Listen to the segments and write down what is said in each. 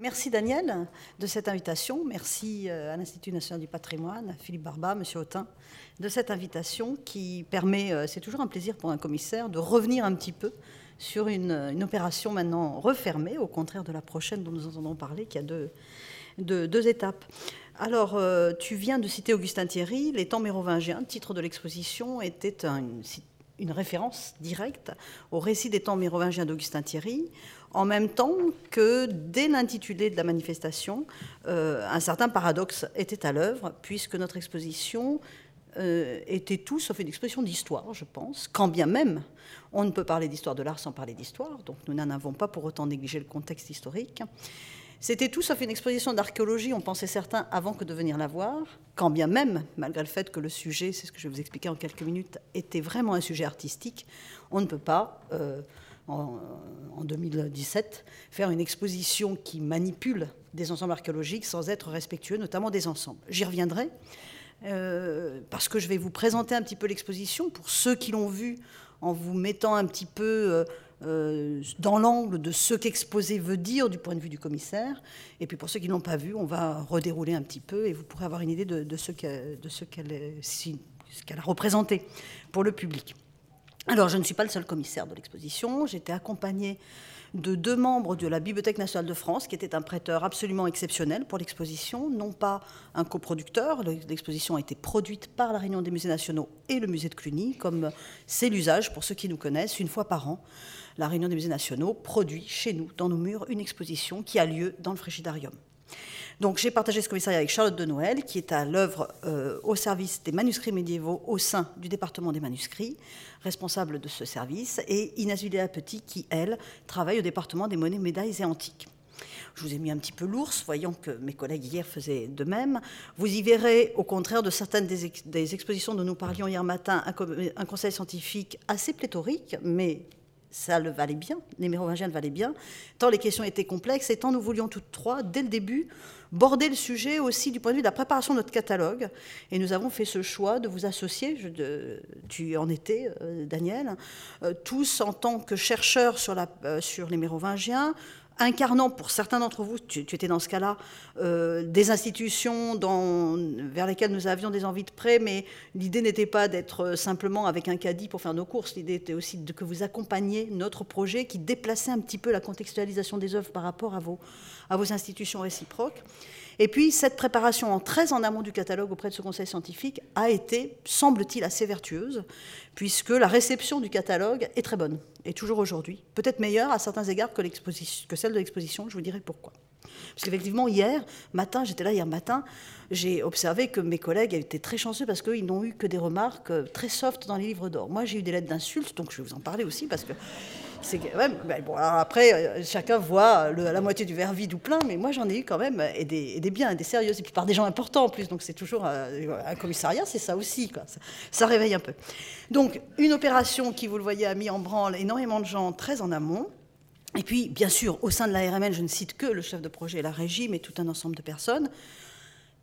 Merci Daniel de cette invitation. Merci euh, à l'Institut national du patrimoine, à Philippe Barba, M. Autin, de cette invitation qui permet, euh, c'est toujours un plaisir pour un commissaire, de revenir un petit peu sur une, opération maintenant refermée, au contraire de la prochaine dont nous entendons parler, qui a deux, étapes. Alors, euh, tu viens de citer Augustin Thierry, Les temps mérovingiens, titre de l'exposition, était une, une référence directe au récit des temps mérovingiens d'Augustin Thierry en même temps que dès l'intitulé de la manifestation, euh, un certain paradoxe était à l'œuvre, puisque notre exposition euh, était tout sauf une exposition d'histoire, je pense, quand bien même on ne peut parler d'histoire de l'art sans parler d'histoire, donc nous n'en avons pas pour autant négligé le contexte historique. C'était tout sauf une exposition d'archéologie, on pensait certains avant que de venir la voir, quand bien même, malgré le fait que le sujet, c'est ce que je vais vous expliquer en quelques minutes, était vraiment un sujet artistique, on ne peut pas... Euh, en, 2017, faire une exposition qui manipule des ensembles archéologiques sans être respectueux, notamment des ensembles. J'y reviendrai, euh, parce que je vais vous présenter un petit peu l'exposition pour ceux qui l'ont vue, en vous mettant un petit peu euh, dans l'angle de ce qu'exposer veut dire du point de vue du commissaire. Et puis pour ceux qui ne l'ont pas vu, on va redérouler un petit peu et vous pourrez avoir une idée de, de ce qu'elle a représenté pour le public. Alors, je ne suis pas le seul commissaire de l'exposition. J'étais accompagnée de deux membres de la Bibliothèque nationale de France, qui était un prêteur absolument exceptionnel pour l'exposition, non pas un coproducteur. L'exposition a été produite par la Réunion des musées nationaux et le musée de Cluny, comme c'est l'usage pour ceux qui nous connaissent, une fois par an. La Réunion des musées nationaux produit chez nous, dans nos murs, une exposition qui a lieu dans le Frigidarium. Donc j'ai partagé ce commissariat avec Charlotte de Noël, qui est à l'œuvre euh, au service des manuscrits médiévaux au sein du département des manuscrits, responsable de ce service, et Inès Villéa Petit, qui, elle, travaille au département des monnaies, médailles et antiques. Je vous ai mis un petit peu l'ours, voyant que mes collègues hier faisaient de même. Vous y verrez, au contraire de certaines des, expositions dont nous parlions hier matin, un, un conseil scientifique assez pléthorique, mais ça le valait bien, les mérovingiens le valaient bien, tant les questions étaient complexes et tant nous voulions toutes trois, dès le début, border le sujet aussi du point de vue de la préparation de notre catalogue. Et nous avons fait ce choix de vous associer, je, tu en étais, euh, Daniel, euh, tous en tant que chercheurs sur, la, euh, sur les mérovingiens, incarnant pour certains d'entre vous, tu, étais dans ce cas-là, euh, des institutions vers lesquelles nous avions des envies de prêt, mais l'idée n'était pas d'être simplement avec un caddie pour faire nos courses, l'idée était aussi de, que vous accompagniez notre projet qui déplaçait un petit peu la contextualisation des œuvres par rapport à vos institutions réciproques. Et puis, cette préparation en très en amont du catalogue auprès de ce conseil scientifique a été, semble-t-il, assez vertueuse, puisque la réception du catalogue est très bonne, et toujours aujourd'hui. Peut-être meilleure à certains égards que, que celle de l'exposition, je vous dirai pourquoi. Parce qu'effectivement, hier matin, j'étais là hier matin, j'ai observé que mes collègues étaient très chanceux parce qu'ils n'ont eu que des remarques euh, très soft dans les livres d'or. Moi, j'ai eu des lettres d'insultes, donc je vais vous en parler aussi parce que après, euh, chacun voit la moitié du verre vide ou plein, mais moi j'en ai eu quand même, et des, biens, des sérieux, et puis par des gens importants en plus, donc c'est toujours euh, un, commissariat, c'est ça aussi, quoi. Ça, réveille un peu. Donc, une opération qui, vous le voyez, a mis en branle énormément de gens très en amont. Et puis, bien sûr, au sein de la RMN, je ne cite que le chef de projet et la régie, mais tout un ensemble de personnes.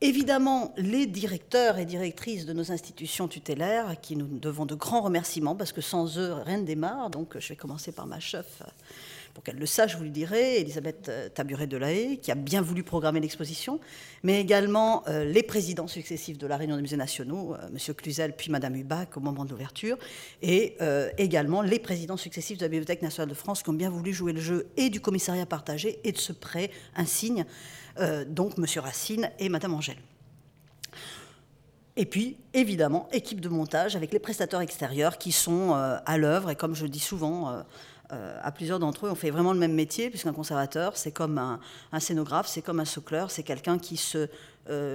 Évidemment, les directeurs et directrices de nos institutions tutélaires, à qui nous devons de grands remerciements, parce que sans eux, rien ne démarre. Donc, je vais commencer par ma chef, pour qu'elle le sache, je vous le dirai, Elisabeth euh, Taburet de qui a bien voulu programmer l'exposition, mais également euh, les présidents successifs de la Réunion des musées nationaux, euh, M. Cluzel puis Mme Hubac au moment de l'ouverture, et également les présidents successifs de la Bibliothèque nationale de France qui ont bien voulu jouer le jeu et du commissariat partagé et de ce prêt insigne euh, donc M. Racine et Mme Angèle. Et puis, évidemment, équipe de montage avec les prestateurs extérieurs qui sont euh, à l'œuvre. Et comme je dis souvent euh, à plusieurs d'entre eux, on fait vraiment le même métier, puisqu'un conservateur, c'est comme un, scénographe, c'est comme un socleur, c'est quelqu'un qui se,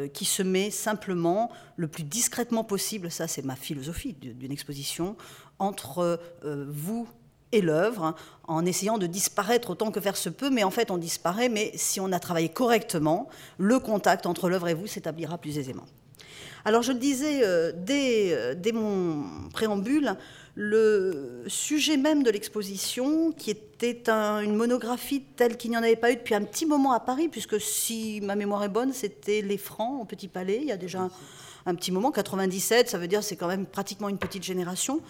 qui se met simplement le plus discrètement possible, ça c'est ma philosophie d'une exposition, entre vous et l'œuvre, en essayant de disparaître autant que faire se peut, mais en fait on disparaît, mais si on a travaillé correctement, le contact entre l'œuvre et vous s'établira plus aisément. Alors je le disais euh, euh, dès, mon préambule, le sujet même de l'exposition, qui était une monographie telle qu'il n'y en avait pas eu depuis un petit moment à Paris, puisque si ma mémoire est bonne, c'était Les Francs au Petit Palais, il y a déjà un, un petit moment, 97, ça veut dire c'est quand même pratiquement une petite génération.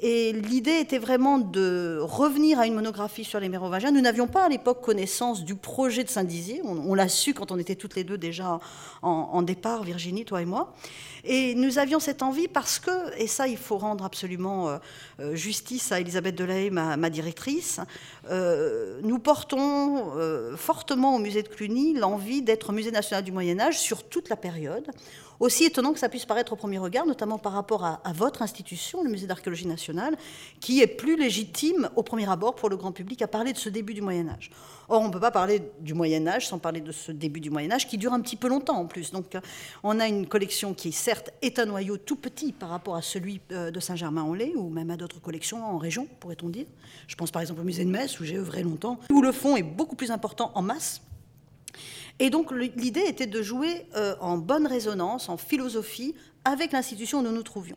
Et l'idée était vraiment de revenir à une monographie sur les mérovingiens. Nous n'avions pas à l'époque connaissance du projet de Saint-Dizier. On, l'a su quand on était toutes les deux déjà en, départ, Virginie, toi et moi. Et nous avions cette envie parce que, et ça il faut rendre absolument euh, euh, justice à Elisabeth Delahaye, ma, directrice, euh, nous portons fortement au musée de Cluny l'envie d'être musée national du Moyen Âge sur toute la période aussi étonnant que ça puisse paraître au premier regard, notamment par rapport à, votre institution, le Musée d'archéologie nationale, qui est plus légitime au premier abord pour le grand public à parler de ce début du Moyen Âge. Or, on ne peut pas parler du Moyen Âge sans parler de ce début du Moyen Âge qui dure un petit peu longtemps en plus. Donc, on a une collection qui, certes, est un noyau tout petit par rapport à celui euh, de Saint-Germain-en-Laye ou même à d'autres collections en région, pourrait-on dire. Je pense par exemple au musée de Metz où j'ai œuvré longtemps, où le fond est beaucoup plus important en masse et donc l'idée était de jouer euh, en bonne résonance, en philosophie, avec l'institution où nous nous trouvions.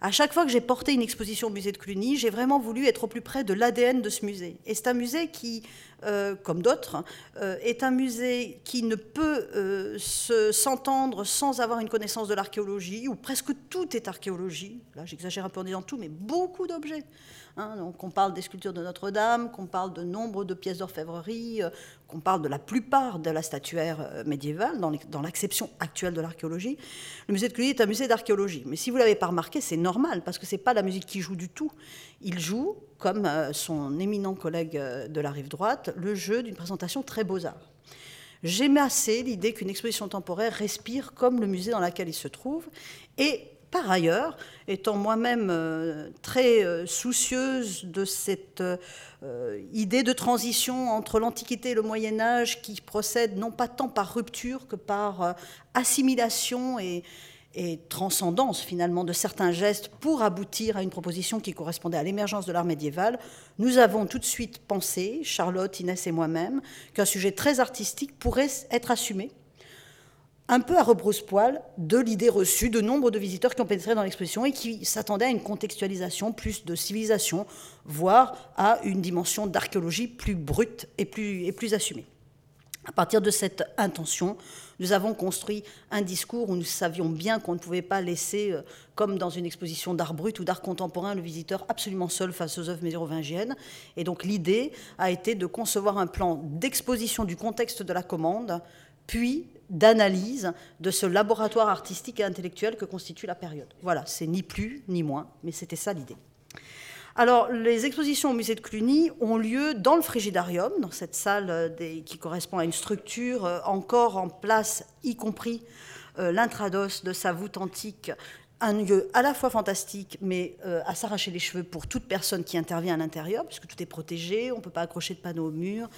À chaque fois que j'ai porté une exposition au musée de Cluny, j'ai vraiment voulu être au plus près de l'ADN de ce musée. Et c'est un musée qui, euh, comme d'autres, euh, est un musée qui ne peut s'entendre sans avoir une connaissance de l'archéologie, où presque tout est archéologie. Là, j'exagère un peu en disant tout, mais beaucoup d'objets. Hein. donc on parle des sculptures de Notre-Dame, qu'on parle de nombre de pièces d'orfèvrerie, qu'on parle de la plupart de la statuaire euh, médiévale, dans l'acception actuelle de l'archéologie, le musée de Cluny est un musée d'archéologie. Mais si vous ne l'avez pas remarqué, c'est normal, parce que ce n'est pas la musique qui joue du tout. Il joue, comme euh, son éminent collègue euh, de la rive droite, le jeu d'une présentation très beaux-arts. J'aime assez l'idée qu'une exposition temporaire respire comme le musée dans lequel il se trouve, et par ailleurs, étant moi-même euh, très euh, soucieuse de cette euh, idée de transition entre l'Antiquité et le Moyen Âge qui procède non pas tant par rupture que par assimilation et, et, transcendance finalement de certains gestes pour aboutir à une proposition qui correspondait à l'émergence de l'art médiéval, nous avons tout de suite pensé, Charlotte, Inès et moi-même, qu'un sujet très artistique pourrait être assumé un peu à rebrousse-poil de l'idée reçue de nombre de visiteurs qui ont pénétré dans l'exposition et qui s'attendaient à une contextualisation plus de civilisation, voire à une dimension d'archéologie plus brute et plus, assumée. À partir de cette intention, nous avons construit un discours où nous savions bien qu'on ne pouvait pas laisser, euh, comme dans une exposition d'art brut ou d'art contemporain, le visiteur absolument seul face aux œuvres mérovingiennes. Et donc l'idée a été de concevoir un plan d'exposition du contexte de la commande, puis d'analyse de ce laboratoire artistique et intellectuel que constitue la période. Voilà, c'est ni plus ni moins, mais c'était ça l'idée. Alors, les expositions au musée de Cluny ont lieu dans le Frigidarium, dans cette salle euh, qui correspond à une structure euh, encore en place, y compris euh, l'intrados de sa voûte antique un lieu à la fois fantastique, mais euh, à s'arracher les cheveux pour toute personne qui intervient à l'intérieur, puisque tout est protégé, on ne peut pas accrocher de panneaux au mur.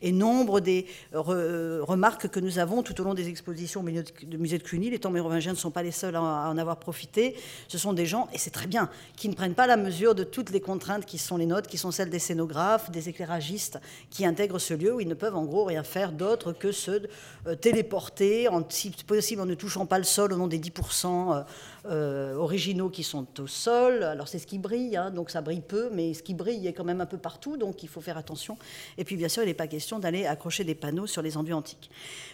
Et nombre des remarques que nous avons tout au long des expositions au musée de Cluny, les temps mérovingiens ne sont pas les seuls à en avoir profité, ce sont des gens, et c'est très bien, qui ne prennent pas la mesure de toutes les contraintes qui sont les nôtres, qui sont celles des scénographes, des éclairagistes, qui intègrent ce lieu où ils ne peuvent en gros rien faire d'autre que se euh, téléporter, en, si possible en ne touchant pas le sol au nom des 10% euh, originaux qui sont au sol. Alors c'est ce qui brille, hein, donc ça brille peu, mais ce qui brille est quand même un peu partout, donc il faut faire attention. Et puis bien sûr, il n'est pas question d'aller accrocher des panneaux sur les enduits antiques.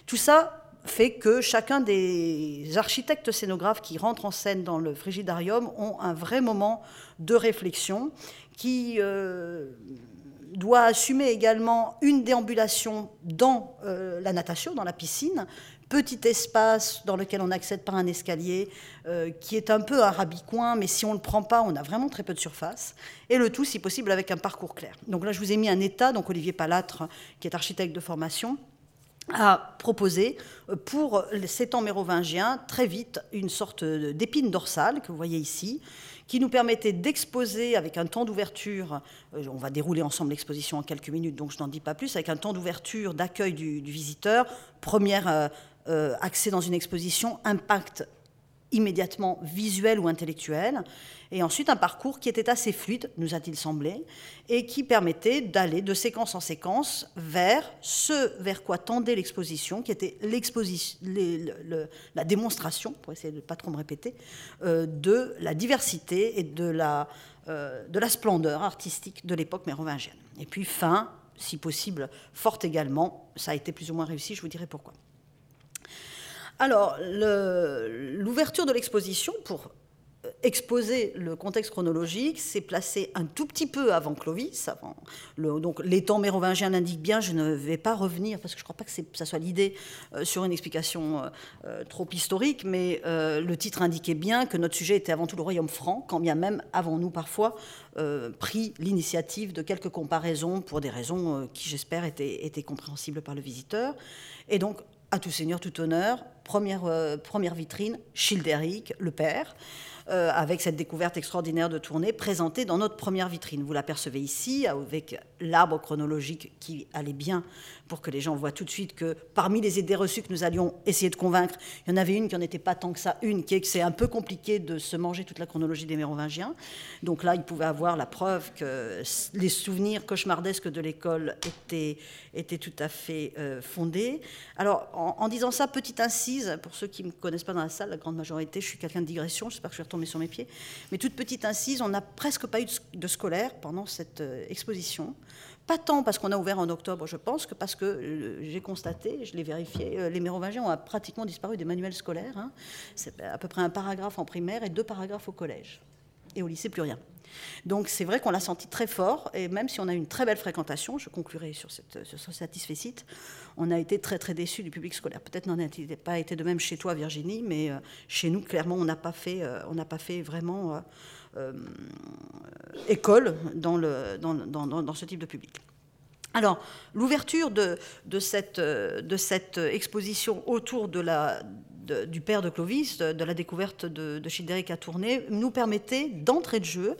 Tout ça fait que chacun des architectes scénographes qui rentrent en scène dans le frigidarium ont un vrai moment de réflexion qui euh, doit assumer également une déambulation dans euh, la natation, dans la piscine, petit espace dans lequel on accède par un escalier, euh, qui est un peu un rabicoin, mais si on ne le prend pas, on a vraiment très peu de surface. Et le tout, si possible, avec un parcours clair. Donc là, je vous ai mis un état, donc Olivier Palatre, qui est architecte de formation, a proposé euh, pour ces temps mérovingiens très vite une sorte d'épine dorsale que vous voyez ici, qui nous permettait d'exposer avec un temps d'ouverture, euh, on va dérouler ensemble l'exposition en quelques minutes, donc je n'en dis pas plus, avec un temps d'ouverture, d'accueil du, visiteur, première euh, accès dans une exposition, impact immédiatement visuel ou intellectuel, et ensuite un parcours qui était assez fluide, nous a-t-il semblé, et qui permettait d'aller de séquence en séquence vers ce vers quoi tendait l'exposition, qui était l'exposition, la démonstration, pour essayer de ne pas trop me répéter, euh, de la diversité et de la, euh, de la splendeur artistique de l'époque mérovingienne. Et puis fin, si possible, forte également, ça a été plus ou moins réussi, je vous dirai pourquoi. Alors, l'ouverture de l'exposition, pour euh, exposer le contexte chronologique, c'est placer un tout petit peu avant Clovis. Donc les temps mérovingiens l'indiquent bien, je ne vais pas revenir, parce que je ne crois pas que ça soit l'idée euh, sur une explication euh, trop historique, mais le titre indiquait bien que notre sujet était avant tout le royaume franc, quand bien même avons-nous parfois pris l'initiative de quelques comparaisons pour des raisons qui, j'espère, étaient compréhensibles par le visiteur. Et donc, à tout seigneur, tout honneur, première, première vitrine, Childéric, le père. Euh, avec cette découverte extraordinaire de tournée présentée dans notre première vitrine. Vous l'apercevez ici, avec l'arbre chronologique qui allait bien pour que les gens voient tout de suite que parmi les idées reçues que nous allions essayer de convaincre, il y en avait une qui n'en était pas tant que ça, une qui est que c'est un peu compliqué de se manger toute la chronologie des Mérovingiens. Donc là, ils pouvaient avoir la preuve que les souvenirs cauchemardesques de l'école étaient, tout à fait euh, fondés. Alors, en, disant ça, petite pour ceux qui ne me connaissent pas dans la salle, la grande majorité, je suis quelqu'un de digression, j'espère que je vais retomber sur mes pieds, mais toute petite incise, on n'a presque pas eu de, scolaire pendant cette euh, exposition. Pas tant parce qu'on a ouvert en octobre, je pense, que parce que euh, j'ai constaté, je l'ai vérifié, euh, les Mérovingiens ont pratiquement disparu des manuels scolaires. Hein. C'est à peu près un paragraphe en primaire et deux paragraphes au collège. Et au lycée, plus rien. Donc c'est vrai qu'on l'a senti très fort, et même si on a une très belle fréquentation, je conclurai sur, cette, sur ce satisfait site, on a été très très déçus du public scolaire. Peut-être n'en a pas été de même chez toi, Virginie, mais euh, chez nous, clairement, on n'a pas fait, on n'a pas fait vraiment euh, école dans, le, dans, dans, dans, ce type de public. Alors, l'ouverture de, de, cette, de, cette, exposition autour de la, du père de Clovis, de, la découverte de, de à Tournai, nous permettait d'entrer de jeu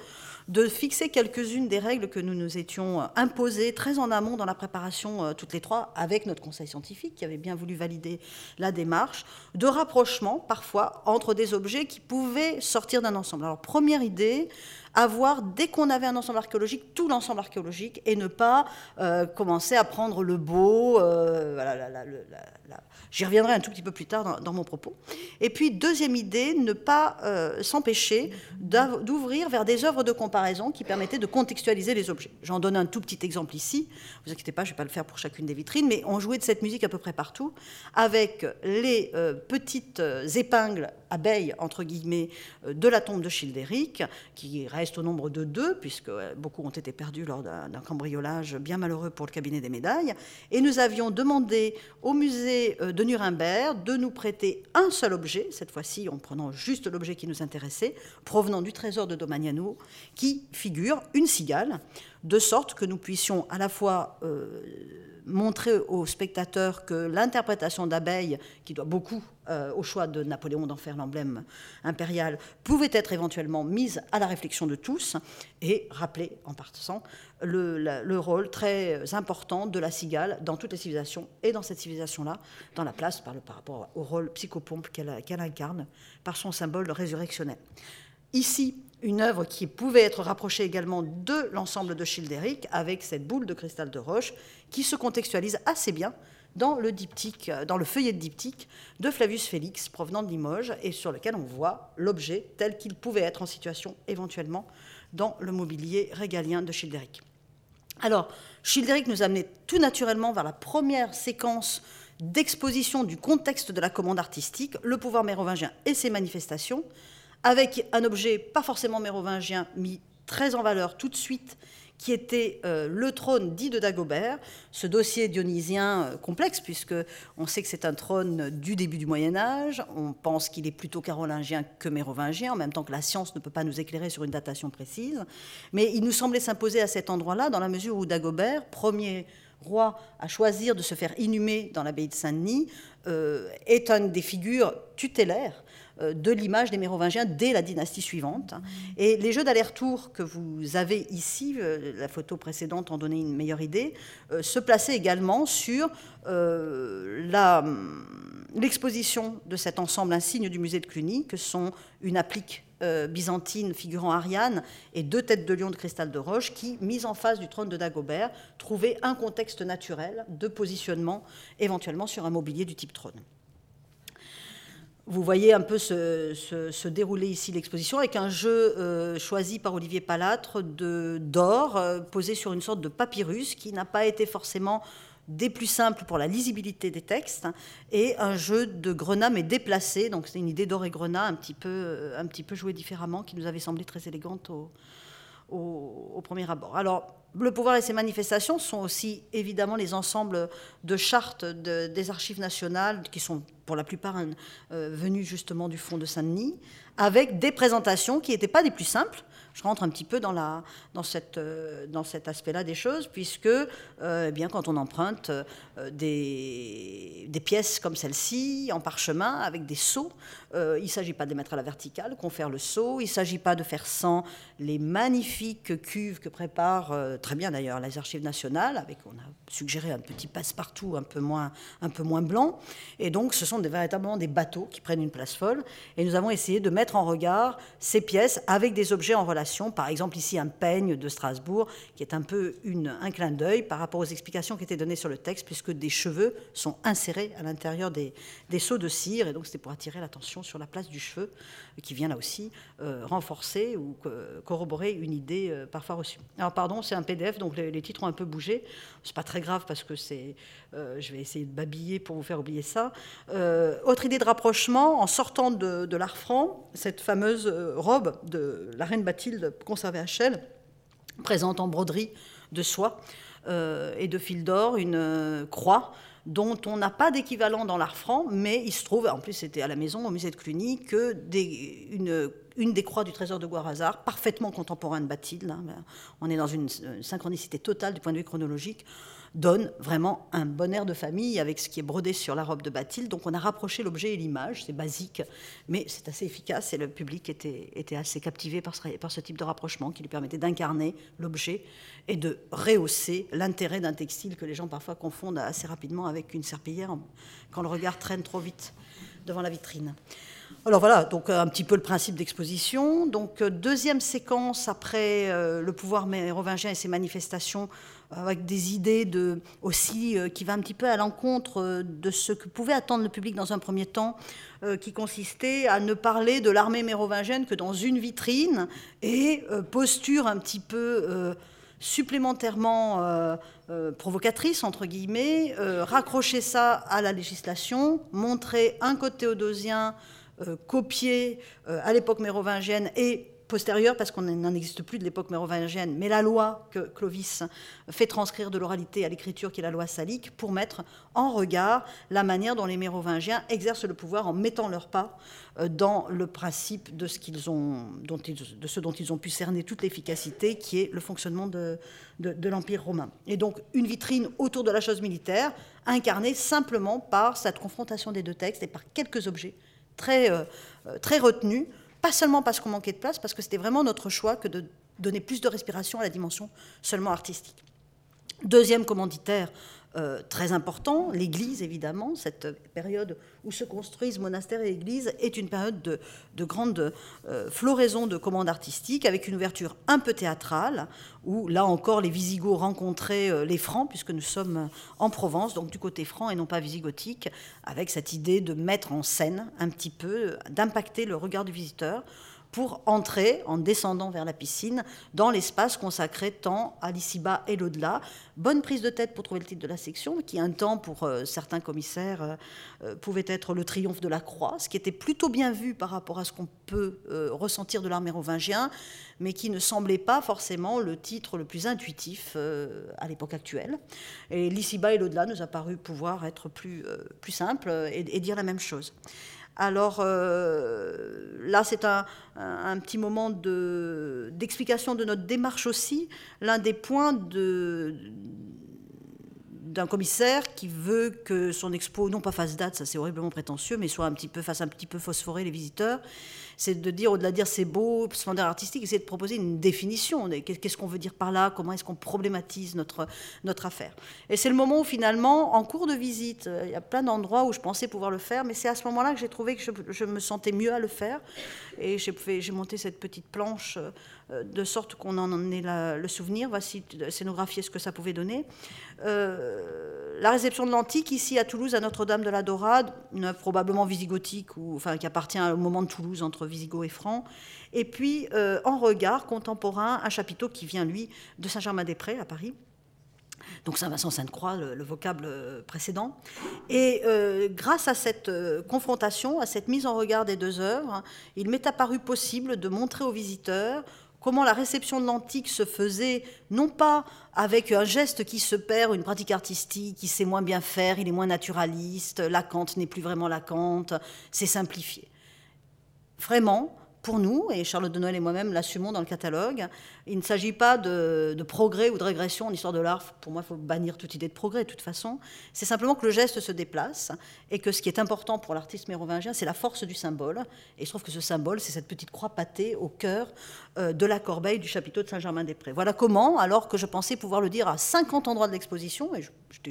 de fixer quelques-unes des règles que nous nous étions imposées très en amont dans la préparation, euh, toutes les trois, avec notre conseil scientifique qui avait bien voulu valider la démarche, de rapprochement parfois entre des objets qui pouvaient sortir d'un ensemble. Alors, première idée, avoir, dès qu'on avait un ensemble archéologique, tout l'ensemble archéologique et ne pas euh, commencer à prendre le beau, euh, la, J'y reviendrai un tout petit peu plus tard dans, mon propos. Et puis, deuxième idée, ne pas euh, s'empêcher d'ouvrir vers des œuvres de comparaison qui permettaient de contextualiser les objets. J'en donne un tout petit exemple ici. Vous inquiétez pas, je ne vais pas le faire pour chacune des vitrines, mais on jouait de cette musique à peu près partout, avec les euh, petites euh, épingles abeilles, entre guillemets, de la tombe de Childéric, qui reste au nombre de deux, puisque beaucoup ont été perdus lors d'un cambriolage bien malheureux pour le cabinet des médailles. Et nous avions demandé au musée de Nuremberg de nous prêter un seul objet, cette fois-ci en prenant juste l'objet qui nous intéressait, provenant du trésor de Domagnano, qui figure une cigale, de sorte que nous puissions à la fois euh, montrer aux spectateurs que l'interprétation d'abeille, qui doit beaucoup euh, au choix de Napoléon d'en faire l'emblème impérial, pouvait être éventuellement mise à la réflexion de tous, et rappeler en partant le, rôle très important de la cigale dans toutes les civilisations, et dans cette civilisation-là, dans la place par, rapport au rôle psychopompe qu'elle incarne, par son symbole résurrectionnel. Ici, une œuvre qui pouvait être rapprochée également de l'ensemble de Childéric, avec cette boule de cristal de roche qui se contextualise assez bien dans le diptyque, dans le feuillet de diptyque de Flavius Félix, provenant de Limoges, et sur lequel on voit l'objet tel qu'il pouvait être en situation éventuellement dans le mobilier régalien de Childéric. Alors, Childéric nous amenait tout naturellement vers la première séquence d'exposition du contexte de la commande artistique, le pouvoir mérovingien et ses manifestations, avec un objet pas forcément mérovingien mis très en valeur tout de suite, qui était euh, le trône dit de Dagobert, ce dossier dionysien euh, complexe, puisque on sait que c'est un trône du début du Moyen Âge, on pense qu'il est plutôt carolingien que mérovingien, en même temps que la science ne peut pas nous éclairer sur une datation précise, mais il nous semblait s'imposer à cet endroit-là, dans la mesure où Dagobert, premier roi à choisir de se faire inhumer dans l'abbaye de Saint-Denis, euh, est une des figures tutélaires de l'image des Mérovingiens dès la dynastie suivante. Et les jeux d'aller-retour que vous avez ici, euh, la photo précédente en donnait une meilleure idée, euh, se plaçaient également sur l'exposition de cet ensemble insigne du musée de Cluny, que sont une applique byzantine figurant Ariane et deux têtes de lion de cristal de roche qui, mises en face du trône de Dagobert, trouvaient un contexte naturel de positionnement éventuellement sur un mobilier du type trône. Vous voyez un peu se, dérouler ici l'exposition avec un jeu euh, choisi par Olivier Palatre d'or euh, posé sur une sorte de papyrus qui n'a pas été forcément des plus simples pour la lisibilité des textes, et un jeu de grenat mais déplacé. Donc c'est une idée d'or et grenat un petit peu, un petit peu jouée différemment qui nous avait semblé très élégante au, au, premier abord. Alors, le pouvoir et ses manifestations sont aussi évidemment les ensembles de chartes des archives nationales qui sont pour la plupart euh, venues justement du Fonds de Saint-Denis, avec des présentations qui n'étaient pas des plus simples, je rentre un petit peu dans, la, dans, cette, euh, dans cet aspect-là des choses, puisque euh, eh bien, quand on emprunte euh, des, des, pièces comme celle-ci, en parchemin, avec des sceaux, il ne s'agit pas de les mettre à la verticale, qu'on fait le seau, il ne s'agit pas de faire sans les magnifiques cuves que préparent, très bien d'ailleurs, les archives nationales, avec, on a suggéré un petit passe-partout un, peu moins, un peu moins blanc, et donc ce sont véritablement des bateaux qui prennent une place folle, et nous avons essayé de mettre en regard ces pièces avec des objets en relation par exemple, ici, un peigne de Strasbourg, qui est un peu un clin d'œil par rapport aux explications qui étaient données sur le texte, puisque des cheveux sont insérés à l'intérieur des, des seaux de cire. Et donc, c'était pour attirer l'attention sur la place du cheveu, qui vient là aussi euh, renforcer ou corroborer une idée euh, parfois reçue. Alors, pardon, c'est un PDF, donc les, titres ont un peu bougé. C'est pas très grave parce que c'est. Euh, je vais essayer de babiller pour vous faire oublier ça. autre idée de rapprochement, en sortant de, de l'art franc, cette fameuse robe de la reine Bathilde conservé à Chelles, présente en broderie de soie euh, et de fil d'or une euh, croix dont on n'a pas d'équivalent dans l'art franc, mais il se trouve, en plus c'était à la maison, au musée de Cluny, que des, une, des croix du trésor de Guarazar, parfaitement contemporain de Bathilde, hein, ben, on est dans une synchronicité totale du point de vue chronologique, donne vraiment un bon air de famille avec ce qui est brodé sur la robe de Bathilde. Donc on a rapproché l'objet et l'image, c'est basique, mais c'est assez efficace et le public était, assez captivé par ce, type de rapprochement qui lui permettait d'incarner l'objet et de rehausser l'intérêt d'un textile que les gens parfois confondent assez rapidement avec une serpillière quand le regard traîne trop vite devant la vitrine. Alors voilà, donc un petit peu le principe d'exposition. Donc deuxième séquence après euh, le pouvoir mérovingien et ses manifestations avec des idées aussi euh, qui va un petit peu à l'encontre euh, de ce que pouvait attendre le public dans un premier temps, euh, qui consistait à ne parler de l'armée mérovingienne que dans une vitrine et posture un petit peu supplémentairement provocatrice, entre guillemets, raccrocher ça à la législation, montrer un code théodosien copié à l'époque mérovingienne et postérieure, parce qu'on n'en existe plus de l'époque mérovingienne, mais la loi que Clovis fait transcrire de l'oralité à l'écriture, qui est la loi salique, pour mettre en regard la manière dont les mérovingiens exercent le pouvoir en mettant leur pas euh, dans le principe de ce, dont ils, ont pu cerner toute l'efficacité, qui est le fonctionnement de, l'Empire romain. Et donc une vitrine autour de la chose militaire, incarnée simplement par cette confrontation des deux textes et par quelques objets très, euh, euh, très retenus pas seulement parce qu'on manquait de place, parce que c'était vraiment notre choix que de donner plus de respiration à la dimension seulement artistique. Deuxième commanditaire euh, très important, l'Église évidemment, cette période où se construisent monastères et églises est une période de, grande euh, floraison de commandes artistiques avec une ouverture un peu théâtrale, où là encore les Visigoths rencontraient euh, les Francs, puisque nous sommes en Provence, donc du côté franc et non pas visigothique, avec cette idée de mettre en scène un petit peu, d'impacter le regard du visiteur pour entrer, en descendant vers la piscine, dans l'espace consacré tant à l'ici-bas et l'au-delà. Bonne prise de tête pour trouver le titre de la section, qui un temps, pour euh, certains commissaires, euh, euh, pouvait être le triomphe de la croix, ce qui était plutôt bien vu par rapport à ce qu'on peut ressentir de l'art mérovingien, mais qui ne semblait pas forcément le titre le plus intuitif à l'époque actuelle. Et l'ici-bas et l'au-delà nous a paru pouvoir être plus, simple et dire la même chose. Alors euh, là, c'est un, petit moment d'explication de, notre démarche aussi. L'un des points d'un commissaire qui veut que son expo, non pas fasse date, ça c'est horriblement prétentieux, mais soit un peu, fasse un petit peu phosphorer les visiteurs, c'est de dire, au-delà de dire c'est beau, splendeur artistique, c'est de proposer une définition. Qu'est-ce qu'on veut dire par là? Comment est-ce qu'on problématise notre, notre affaire? Et c'est le moment où finalement, en cours de visite, euh, il y a plein d'endroits où je pensais pouvoir le faire, mais c'est à ce moment-là que j'ai trouvé que je, me sentais mieux à le faire. Et j'ai monté cette petite planche euh, de sorte qu'on en ait le souvenir. Voici scénographier ce que ça pouvait donner. Euh, la réception de l'antique, ici à Toulouse, à Notre-Dame de la Dorade, une œuvre probablement visigothique, ou, enfin, qui appartient au moment de Toulouse entre Visigoth et Franc. Et puis, euh, en regard contemporain, un chapiteau qui vient, lui, de Saint-Germain-des-Prés, à Paris. donc Saint-Vincent-Sainte-Croix, le, vocable euh, précédent. Et euh, grâce à cette euh, confrontation, à cette mise en regard des deux œuvres, il m'est apparu possible de montrer aux visiteurs comment la réception de l'antique se faisait, non pas avec un geste qui se perd, une pratique artistique, qui sait moins bien faire, il est moins naturaliste, la n'est plus vraiment la c'est simplifié. Vraiment, pour nous, et Charlotte de Noël et moi-même l'assumons dans le catalogue, il ne s'agit pas de, progrès ou de régression en histoire de l'art. Pour moi, il faut bannir toute idée de progrès de toute façon. C'est simplement que le geste se déplace et que ce qui est important pour l'artiste mérovingien, c'est la force du symbole. Et je trouve que ce symbole, c'est cette petite croix pâtée au cœur euh, de la corbeille du chapiteau de Saint-Germain-des-Prés. Voilà comment, alors que je pensais pouvoir le dire à 50 endroits de l'exposition, et je,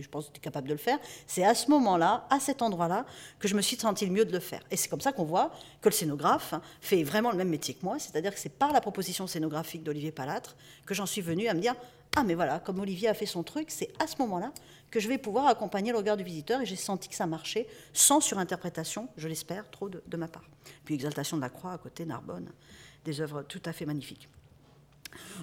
pense que j'étais capable de le faire, c'est à ce moment-là, à cet endroit-là, que je me suis senti le mieux de le faire. Et c'est comme ça qu'on voit que le scénographe fait vraiment le même métier que moi, c'est-à-dire que c'est par la proposition scénographique d'Olivier Que j'en suis venue à me dire ah mais voilà, comme Olivier a fait son truc, c'est à ce moment-là que je vais pouvoir accompagner le regard du visiteur et j'ai senti que ça marchait sans surinterprétation, je l'espère, trop de, de ma part. Puis Exaltation de la Croix à côté, Narbonne, des œuvres tout à fait magnifiques.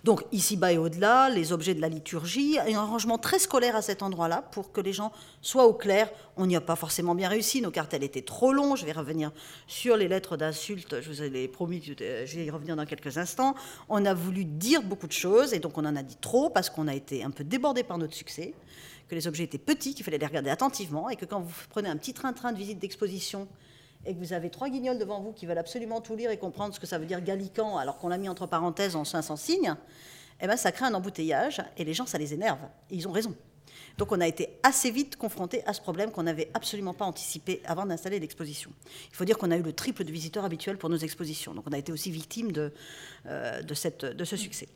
Donc ici-bas et au-delà, les objets de la liturgie, un arrangement très scolaire à cet endroit-là pour que les gens soient au clair. On n'y a pas forcément bien réussi, nos cartels étaient trop longs, je vais revenir sur les lettres d'insultes, je vous ai promis je vais y revenir dans quelques instants. On a voulu dire beaucoup de choses et donc on en a dit trop parce qu'on a été un peu débordé par notre succès, que les objets étaient petits, qu'il fallait les regarder attentivement et que quand vous prenez un petit train-train de visite d'exposition, et que vous avez trois guignols devant vous qui veulent absolument tout lire et comprendre ce que ça veut dire gallican alors qu'on l'a mis entre parenthèses en 500 signes, eh ben, ça crée un embouteillage et les gens, ça les énerve. Et ils ont raison. Donc on a été assez vite confronté à ce problème qu'on n'avait absolument pas anticipé avant d'installer l'exposition. Il faut dire qu'on a eu le triple de visiteurs habituels pour nos expositions. Donc on a été aussi victime de, euh, de ce succès.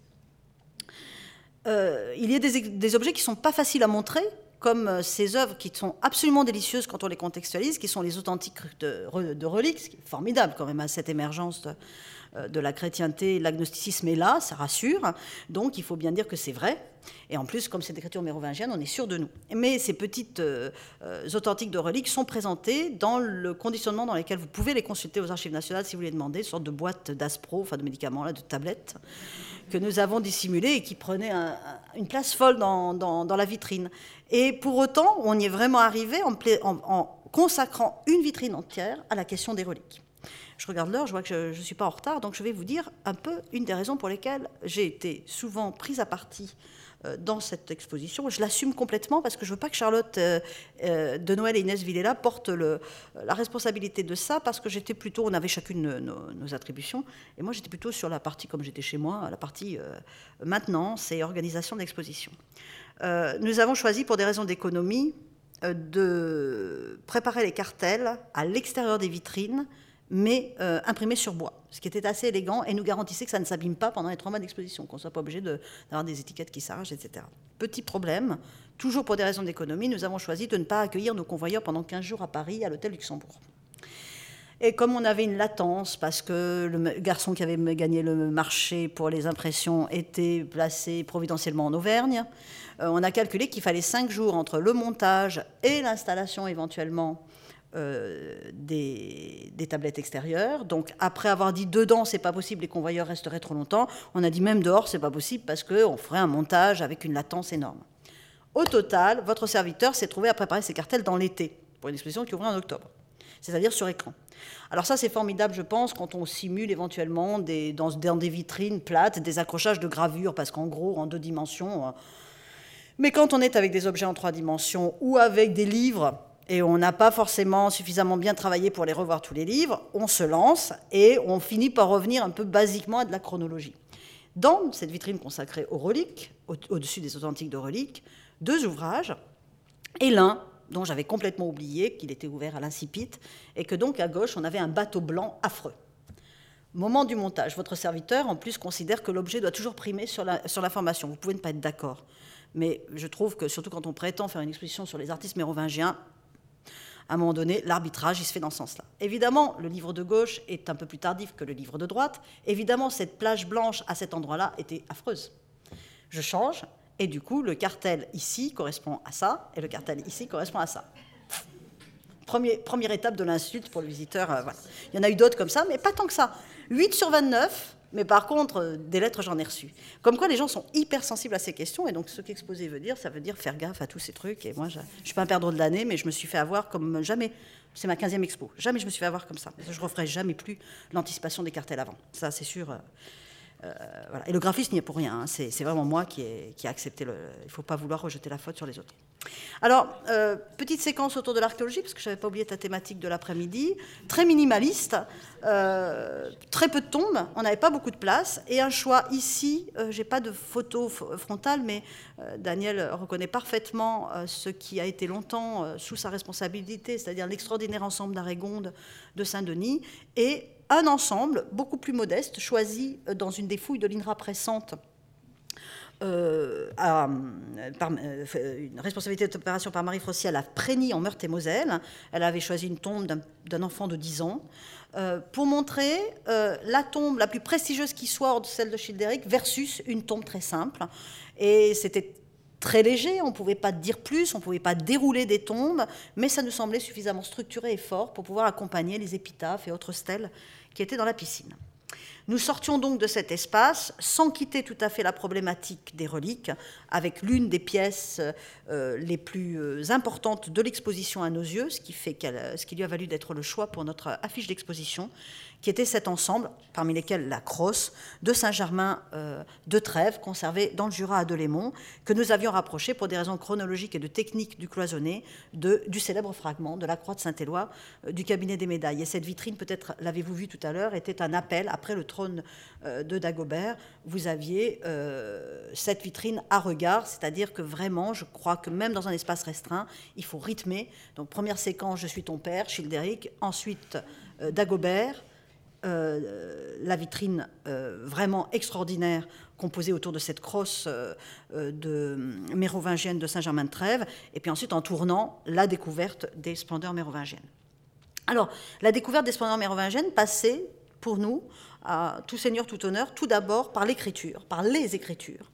Euh, il y a des, des objets qui ne sont pas faciles à montrer comme euh, ces œuvres qui sont absolument délicieuses quand on les contextualise, qui sont les authentiques de, reliques, ce qui est formidable quand même à cette émergence euh, de la chrétienté, l'agnosticisme est là, ça rassure, donc il faut bien dire que c'est vrai. Et en plus, comme c'est d'écriture mérovingienne, on est sûr de nous. Mais ces petites euh, authentiques de reliques sont présentées dans le conditionnement dans lequel vous pouvez les consulter aux archives nationales si vous les demandez, une sorte de boîte d'aspro, enfin de médicaments, là, de tablettes, que nous avons dissimulées et qui prenaient une place folle dans, la vitrine. Et pour autant, on y est vraiment arrivé en, consacrant une vitrine entière à la question des reliques. Je regarde l'heure, je vois que je ne suis pas en retard, donc je vais vous dire un peu une des raisons pour lesquelles j'ai été souvent prise à partie euh, dans cette exposition. Je l'assume complètement parce que je ne veux pas que Charlotte euh, euh, de Noël et Inès Villela portent la responsabilité de ça parce que j'étais plutôt, on avait chacune nos, attributions et moi j'étais plutôt sur la partie comme j'étais chez moi, la partie maintenance et organisation d'exposition. nous avons choisi pour des raisons d'économie de préparer les cartels à l'extérieur des vitrines mais euh, imprimé sur bois, ce qui était assez élégant et nous garantissait que ça ne s'abîme pas pendant les trois mois d'exposition, qu'on ne soit pas obligé d'avoir des étiquettes qui s'arrachent, etc. Petit problème, toujours pour des raisons d'économie, nous avons choisi de ne pas accueillir nos convoyeurs pendant 15 jours à Paris, à l'hôtel Luxembourg. Et comme on avait une latence, parce que le garçon qui avait gagné le marché pour les impressions était placé providentiellement en Auvergne, euh, on a calculé qu'il fallait 5 jours entre le montage et l'installation éventuellement euh, des, tablettes extérieures. Donc après avoir dit dedans c'est pas possible, les convoyeurs resteraient trop longtemps, on a dit même dehors c'est pas possible parce qu'on ferait un montage avec une latence énorme. Au total, votre serviteur s'est trouvé à préparer ses cartels dans l'été pour une exposition qui ouvrait en octobre, c'est-à-dire sur écran. Alors ça c'est formidable je pense quand on simule éventuellement dans, dans, des vitrines plates des accrochages de gravures parce qu'en gros en deux dimensions. Euh, mais quand on est avec des objets en trois dimensions ou avec des livres, et on n'a pas forcément suffisamment bien travaillé pour les revoir tous les livres, on se lance et on finit par revenir un peu basiquement à de la chronologie. Dans cette vitrine consacrée aux reliques, au-dessus des authentiques de reliques, deux ouvrages, et l'un dont j'avais complètement oublié qu'il était ouvert à l'incipit, et que donc à gauche on avait un bateau blanc affreux. Moment du montage, votre serviteur en plus considère que l'objet doit toujours primer sur l'information. Vous pouvez ne pas être d'accord, mais je trouve que surtout quand on prétend faire une exposition sur les artistes mérovingiens, à un moment donné, l'arbitrage, il se fait dans ce sens-là. Évidemment, le livre de gauche est un peu plus tardif que le livre de droite. Évidemment, cette plage blanche à cet endroit-là était affreuse. Je change, et du coup, le cartel ici correspond à ça, et le cartel ici correspond à ça. première étape de l'insulte pour le visiteur. Euh, Il y en a eu d'autres comme ça, mais pas tant que ça. 8 sur 29, Mais par contre, des lettres, j'en ai reçu. Comme quoi, les gens sont hyper sensibles à ces questions. Et donc, ce qu'exposer veut dire, ça veut dire faire gaffe à tous ces trucs. Et moi, je ne suis pas un perdreau de l'année, mais je me suis fait avoir comme jamais. C'est ma 15e expo. Jamais je me suis fait avoir comme ça. Je ne referai jamais plus l'anticipation des cartels avant. Ça, c'est sûr. Euh. Et le graphiste n'y est pour rien. Hein. C'est, vraiment moi qui ai, accepté. Il ne faut pas vouloir rejeter la faute sur les autres. Alors, euh, petite séquence autour de l'archéologie, parce que je n'avais pas oublié ta thématique de l'après-midi. Très minimaliste, euh, très peu de tombes, on n'avait pas beaucoup de place, et un choix ici, je n'ai pas de photo frontale, mais Daniel reconnaît parfaitement ce qui a été longtemps sous sa responsabilité, c'est-à-dire l'extraordinaire ensemble d'Arégonde de Saint-Denis, et un ensemble beaucoup plus modeste, choisi euh, dans une des fouilles de l'INRA pressante. Euh, par, euh, une responsabilité d'opération par Marie Frossier à Prégny en Meurthe-et-Moselle. Elle avait choisi une tombe d'un enfant de 10 ans pour montrer la tombe la plus prestigieuse qui soit, celle de Childéric, versus une tombe très simple. Et c'était très léger, on ne pouvait pas dire plus, on ne pouvait pas dérouler des tombes, mais ça nous semblait suffisamment structuré et fort pour pouvoir accompagner les épitaphes et autres stèles qui étaient dans la piscine. Nous sortions donc de cet espace sans quitter tout à fait la problématique des reliques, avec l'une des pièces euh, les plus euh, importantes de l'exposition à nos yeux, ce qui, fait ce qui lui a valu d'être le choix pour notre affiche d'exposition, qui était cet ensemble, parmi lesquels la crosse de Saint-Germain euh, de Trèves, conservée dans le Jura à Delémont, que nous avions rapproché pour des raisons chronologiques et de technique du cloisonné de, du célèbre fragment de la croix de Saint-Éloi du cabinet des médailles. Et cette vitrine, peut-être l'avez-vous vu tout à l'heure, était un appel après le euh, de Dagobert. Vous aviez cette vitrine à regard, c'est-à-dire que vraiment, je crois que même dans un espace restreint, il faut rythmer. Donc première séquence, je suis ton père, Childéric, ensuite Dagobert, euh, la vitrine euh, vraiment extraordinaire composée autour de cette crosse euh, de mérovingienne de Saint-Germain-de-Trèves, et puis ensuite en tournant la découverte des splendeurs mérovingiennes. Alors, la découverte des splendeurs mérovingiennes passait pour nous, à tout seigneur, tout honneur, tout d'abord par l'écriture, par les écritures.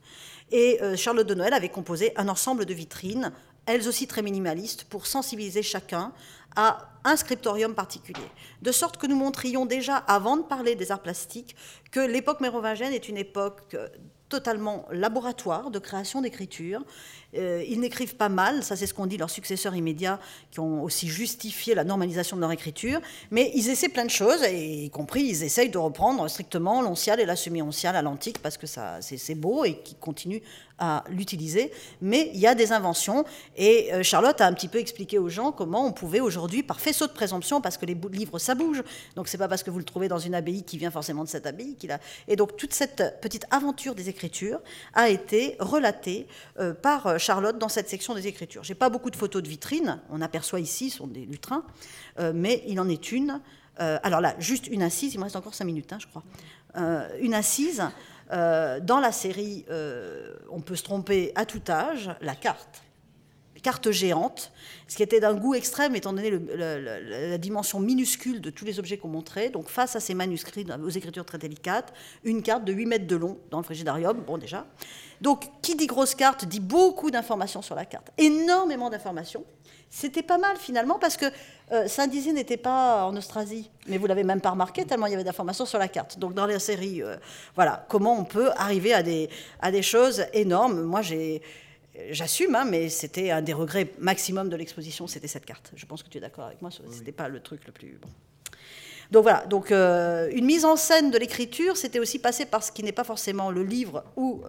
Et Charlotte de Noël avait composé un ensemble de vitrines, elles aussi très minimalistes, pour sensibiliser chacun à un scriptorium particulier. De sorte que nous montrions déjà, avant de parler des arts plastiques, que l'époque mérovingienne est une époque euh, totalement laboratoire de création d'écriture. Euh, ils n'écrivent pas mal, ça c'est ce qu'ont dit leurs successeurs immédiats, qui ont aussi justifié la normalisation de leur écriture, mais ils essaient plein de choses, y compris ils essayent de reprendre strictement l'oncial et la semi-onciale à l'antique, parce que ça, c'est, beau et qui continuent à l'utiliser, mais il y a des inventions. Et euh, Charlotte a un petit peu expliqué aux gens comment on pouvait aujourd'hui, par faisceau de présomption, parce que les livres ça bouge, donc c'est pas parce que vous le trouvez dans une abbaye qui vient forcément de cette abbaye qu'il a. Et donc toute cette petite aventure des écritures a été relatée euh, par euh, Charlotte dans cette section des écritures. J'ai pas beaucoup de photos de vitrines, on aperçoit ici, ce sont des lutrins, mais il en est une. alors là, juste une assise, il me reste encore cinq minutes, hein, je crois. une assise euh, dans la série, euh, on peut se tromper à tout âge, la carte. Carte géante, ce qui était d'un goût extrême étant donné la dimension minuscule de tous les objets qu'on montrait. Donc face à ces manuscrits aux écritures très délicates, une carte de 8 mètres de long dans le frigidarium, bon déjà. Donc qui dit grosse carte dit beaucoup d'informations sur la carte, énormément d'informations. C'était pas mal finalement parce que euh, Saint-Dizier n'était pas en Austrasie, mais vous l'avez même pas remarqué tellement il y avait d'informations sur la carte. Donc dans la série, euh, voilà, comment on peut arriver à des, à des choses énormes. Moi, j'ai, j'assume, hein, mais c'était un des regrets maximum de l'exposition, c'était cette carte. Je pense que tu es d'accord avec moi, c'était pas le truc le plus bon. Donc voilà, donc euh, une mise en scène de l'écriture, c'était aussi passé par ce qui n'est pas forcément le livre ou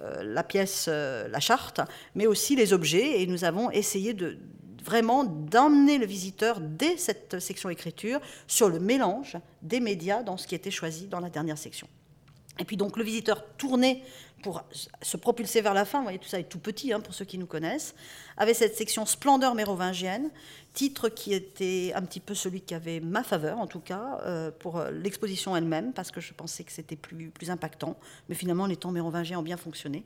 la pièce, la charte, mais aussi les objets. Et nous avons essayé de, vraiment d'emmener le visiteur dès cette section écriture sur le mélange des médias dans ce qui était choisi dans la dernière section. Et puis donc le visiteur tournait pour se propulser vers la fin, vous voyez tout ça est tout petit hein, pour ceux qui nous connaissent, avait cette section Splendeur mérovingienne, titre qui était un petit peu celui qui avait ma faveur en tout cas euh, pour euh, l'exposition elle-même, parce que je pensais que c'était plus, plus impactant, mais finalement les temps mérovingiens ont bien fonctionné.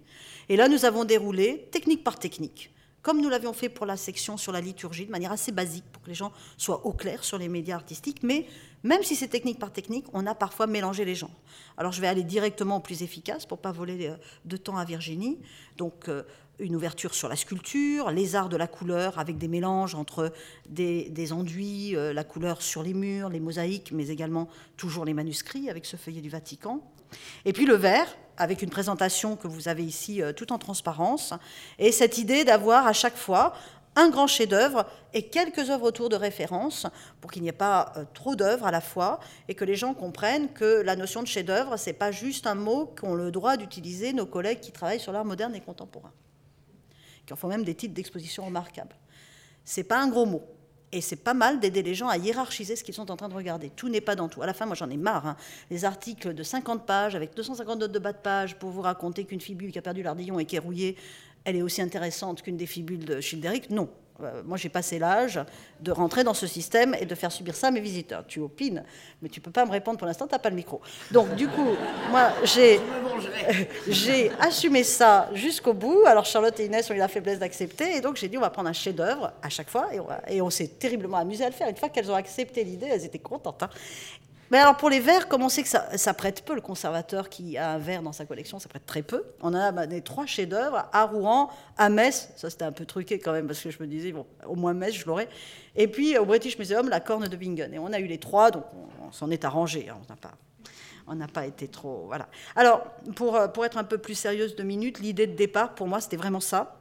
Et là nous avons déroulé technique par technique. Comme nous l'avions fait pour la section sur la liturgie, de manière assez basique, pour que les gens soient au clair sur les médias artistiques, mais même si c'est technique par technique, on a parfois mélangé les gens. Alors je vais aller directement au plus efficace pour pas voler euh, de temps à Virginie. Donc euh, une ouverture sur la sculpture, les arts de la couleur, avec des mélanges entre des, enduits, euh, la couleur sur les murs, les mosaïques, mais également toujours les manuscrits avec ce feuillet du Vatican. Et puis le verre, avec une présentation que vous avez ici tout en transparence, et cette idée d'avoir à chaque fois un grand chef-d'œuvre et quelques œuvres autour de référence pour qu'il n'y ait pas euh, trop d'œuvres à la fois et que les gens comprennent que la notion de chef-d'œuvre, ce n'est pas juste un mot qu'ont le droit d'utiliser nos collègues qui travaillent sur l'art moderne et contemporain, qui en font même des titres d'exposition remarquables. Ce n'est pas un gros mot. Et c'est pas mal d'aider les gens à hiérarchiser ce qu'ils sont en train de regarder. Tout n'est pas dans tout. À la fin, moi j'en ai marre. Hein. Les articles de 50 pages avec 250 notes de bas de page pour vous raconter qu'une fibule qui a perdu l'ardillon et qui est rouillée, elle est aussi intéressante qu'une des fibules de Childéric. Non. Euh, moi, j'ai passé l'âge de rentrer dans ce système et de faire subir ça à mes visiteurs. Tu opines, mais tu peux pas me répondre pour l'instant, tu n'as pas le micro. Donc, du coup, moi, j'ai, j'ai assumé ça jusqu'au bout. Alors, Charlotte et Inès ont eu la faiblesse d'accepter, et donc j'ai dit, on va prendre un chef-d'œuvre à chaque fois, et on, s'est terriblement amusé à le faire. Une fois qu'elles ont accepté l'idée, elles étaient contentes. Hein. Mais alors pour les verres, comment on sait que ça, prête peu Le conservateur qui a un verre dans sa collection, ça prête très peu. On a bah, des trois chefs-d'œuvre à Rouen, à Metz. Ça c'était un peu truqué quand même parce que je me disais bon, au moins Metz, je l'aurais. Et puis au British Museum, la corne de Bingen. Et on a eu les trois, donc on, s'en est arrangé. Hein. On n'a pas pas été trop. Voilà. Alors, pour, pour être un peu plus sérieuse de minutes, l'idée de départ, pour moi, c'était vraiment ça.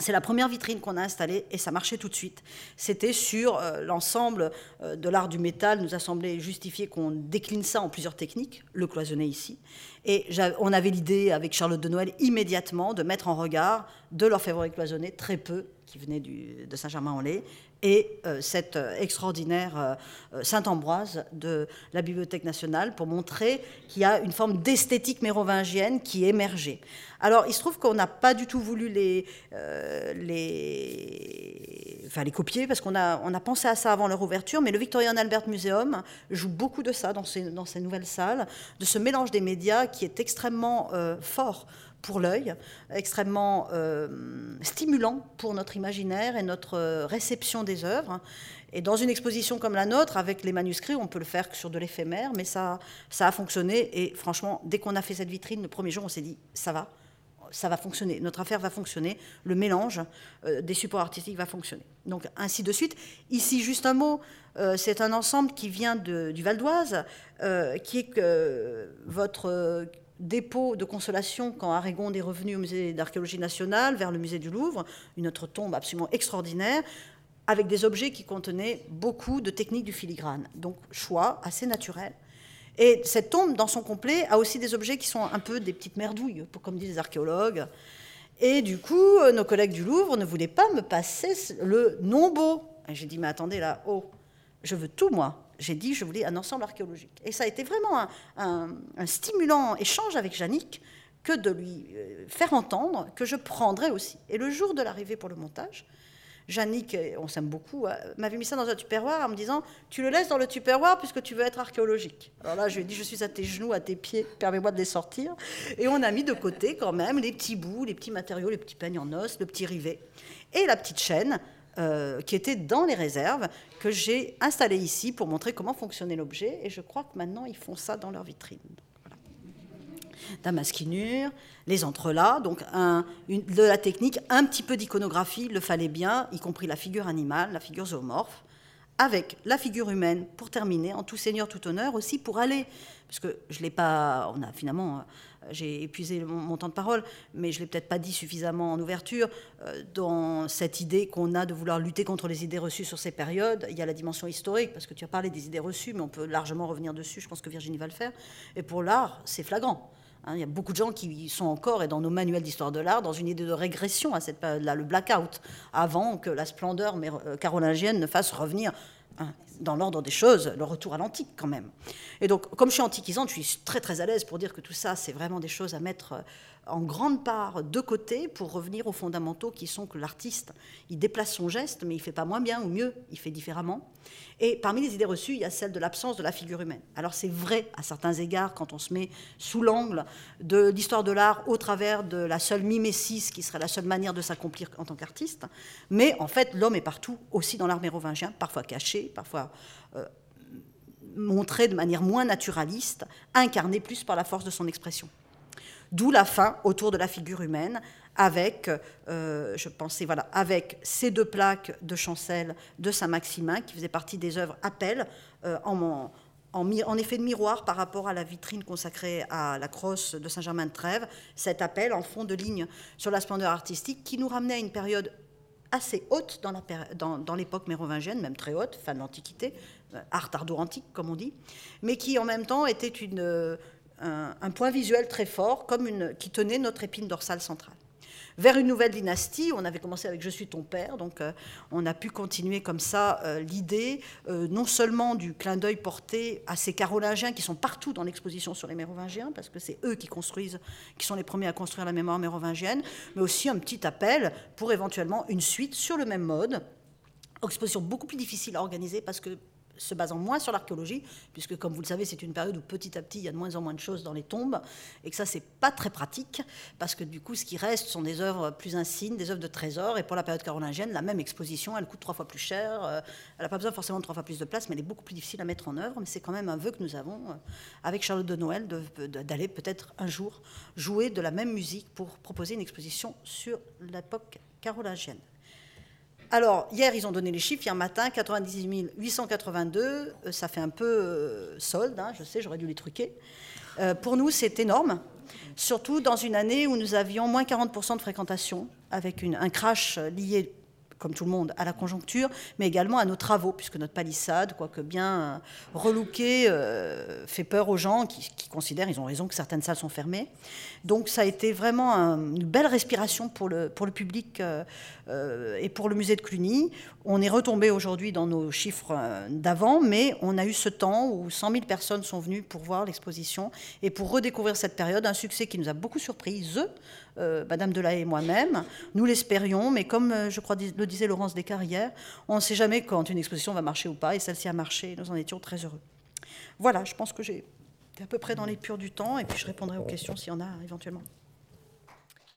C'est la première vitrine qu'on a installée et ça marchait tout de suite. C'était sur euh, l'ensemble euh, de l'art du métal. Nous a semblé justifier qu'on décline ça en plusieurs techniques, le cloisonné ici. Et on avait l'idée avec Charlotte de Noël immédiatement de mettre en regard de l'orfèvrerie cloisonné très peu qui venait de Saint-Germain-en-Laye et euh, cette extraordinaire Saint-Ambroise de la Bibliothèque nationale pour montrer qu'il y a une forme d'esthétique mérovingienne qui émergeait. Alors, il se trouve qu'on n'a pas du tout voulu les, euh, les, enfin, les copier, parce qu'on a, on a pensé à ça avant leur ouverture, mais le Victorian Albert Museum joue beaucoup de ça dans ces, dans ces nouvelles salles, de ce mélange des médias qui est extrêmement euh, fort pour l'œil, extrêmement euh, stimulant pour notre imaginaire et notre réception des œuvres. Et dans une exposition comme la nôtre, avec les manuscrits, on peut le faire sur de l'éphémère, mais ça, ça a fonctionné. Et franchement, dès qu'on a fait cette vitrine, le premier jour, on s'est dit, ça va, ça va fonctionner, notre affaire va fonctionner, le mélange euh, des supports artistiques va fonctionner. Donc ainsi de suite. Ici, juste un mot, euh, c'est un ensemble qui vient du Val d'Oise, euh, qui est que votre dépôt de consolation quand Aragon est revenu au musée d'archéologie nationale, vers le musée du Louvre, une autre tombe absolument extraordinaire, avec des objets qui contenaient beaucoup de techniques du filigrane. Donc choix assez naturel. Et cette tombe, dans son complet, a aussi des objets qui sont un peu des petites merdouilles, comme disent les archéologues. Et du coup, euh, nos collègues du Louvre ne voulaient pas me passer le non beau. J'ai dit, mais attendez là, oh, je veux tout moi. J'ai dit, je voulais un ensemble archéologique. Et ça a été vraiment un, stimulant échange avec Yannick que de lui euh, faire entendre que je prendrais aussi. Et le jour de l'arrivée pour le montage, Jannick, on s'aime beaucoup, euh, m'avait mis ça dans un tupperware en me disant Tu le laisses dans le tupperware puisque tu veux être archéologique. Alors là, je lui ai dit Je suis à tes genoux, à tes pieds, permets-moi de les sortir. Et on a mis de côté quand même les petits bouts, les petits matériaux, les petits peignes en os, le petit rivet et la petite chaîne. Euh, qui était dans les réserves, que j'ai installée ici pour montrer comment fonctionnait l'objet. Et je crois que maintenant, ils font ça dans leur vitrine. Damasquinure, les entrelacs, donc de la technique, un petit peu d'iconographie, le fallait bien, y compris la figure animale, la figure zoomorphe, avec la figure humaine pour terminer, en tout seigneur, tout honneur, aussi pour aller, parce que je l'ai pas, on a finalement, euh, j'ai épuisé mon, temps de parole, mais je l'ai peut-être pas dit suffisamment en ouverture, euh, dans cette idée qu'on a de vouloir lutter contre les idées reçues sur ces périodes, il y a la dimension historique, parce que tu as parlé des idées reçues, mais on peut largement revenir dessus, je pense que Virginie va le faire, et pour l'art, c'est flagrant. Hein, il y a beaucoup de gens qui sont encore, et dans nos manuels d'histoire de l'art, dans une idée de régression à cette période-là, le blackout, avant que la splendeur euh, carolingienne ne fasse revenir hein, dans l'ordre des choses, le retour à l'antique quand même. Et donc, comme je suis antiquisante, je suis très très à l'aise pour dire que tout ça, c'est vraiment des choses à mettre euh, en grande part de côté pour revenir aux fondamentaux qui sont que l'artiste, il déplace son geste, mais il fait pas moins bien ou mieux, il fait différemment. Et parmi les idées reçues, il y a celle de l'absence de la figure humaine. Alors c'est vrai à certains égards quand on se met sous l'angle de l'histoire de l'art au travers de la seule mimésis qui serait la seule manière de s'accomplir en tant qu'artiste, mais en fait l'homme est partout, aussi dans l'art mérovingien, parfois caché, parfois euh, montré de manière moins naturaliste, incarné plus par la force de son expression. D'où la fin autour de la figure humaine, avec, avec ces deux plaques de Chancel de Saint-Maximin, qui faisaient partie des œuvres Appel, en, en, effet de miroir par rapport à la vitrine consacrée à la crosse de Saint-Germain-de-Trèves, cet appel en fond de ligne sur la splendeur artistique qui nous ramenait à une période assez haute dans l'époque mérovingienne, même très haute, fin de l'Antiquité, euh, art ardo-antique comme on dit, mais qui en même temps était une, euh, un, point visuel très fort, comme une, qui tenait notre épine dorsale centrale vers une nouvelle dynastie. On avait commencé avec Je suis ton père, donc euh, on a pu continuer comme ça euh, l'idée euh, non seulement du clin d'œil porté à ces carolingiens qui sont partout dans l'exposition sur les mérovingiens, parce que c'est eux qui construisent, qui sont les premiers à construire la mémoire mérovingienne, mais aussi un petit appel pour éventuellement une suite sur le même mode. Exposition beaucoup plus difficile à organiser parce que se basant moins sur l'archéologie, puisque comme vous le savez, c'est une période où petit à petit, il y a de moins en moins de choses dans les tombes, et que ça, c'est pas très pratique, parce que du coup, ce qui reste sont des œuvres plus insignes, des œuvres de trésors, et pour la période carolingienne, la même exposition, elle coûte trois fois plus cher, euh, elle n'a pas besoin forcément de trois fois plus de place, mais elle est beaucoup plus difficile à mettre en œuvre, mais c'est quand même un vœu que nous avons, euh, avec Charlotte de Noël, d'aller peut-être un jour jouer de la même musique pour proposer une exposition sur l'époque carolingienne. Alors, hier, ils ont donné les chiffres. Hier matin, 98 882. Euh, ça fait un peu euh, solde, hein, je sais, j'aurais dû les truquer. Euh, pour nous, c'est énorme, surtout dans une année où nous avions moins 40% de fréquentation, avec un crash lié comme tout le monde, à la conjoncture, mais également à nos travaux, puisque notre palissade, quoique bien relookée, fait peur aux gens qui, considèrent, ils ont raison, que certaines salles sont fermées. Donc ça a été vraiment une belle respiration pour le, pour le public euh, et pour le musée de Cluny, on est retombé aujourd'hui dans nos chiffres euh, d'avant, mais on a eu ce temps où 100 000 personnes sont venues pour voir l'exposition et pour redécouvrir cette période, un succès qui nous a beaucoup surpris, euh, Madame Delahaye et moi-même. Nous l'espérions, mais comme je crois le disait Laurence Descarrières, on ne sait jamais quand une exposition va marcher ou pas, et celle-ci a marché, nous en étions très heureux. Voilà, je pense que j'ai été à peu près dans les purs du temps, et puis je répondrai aux questions s'il y en a éventuellement.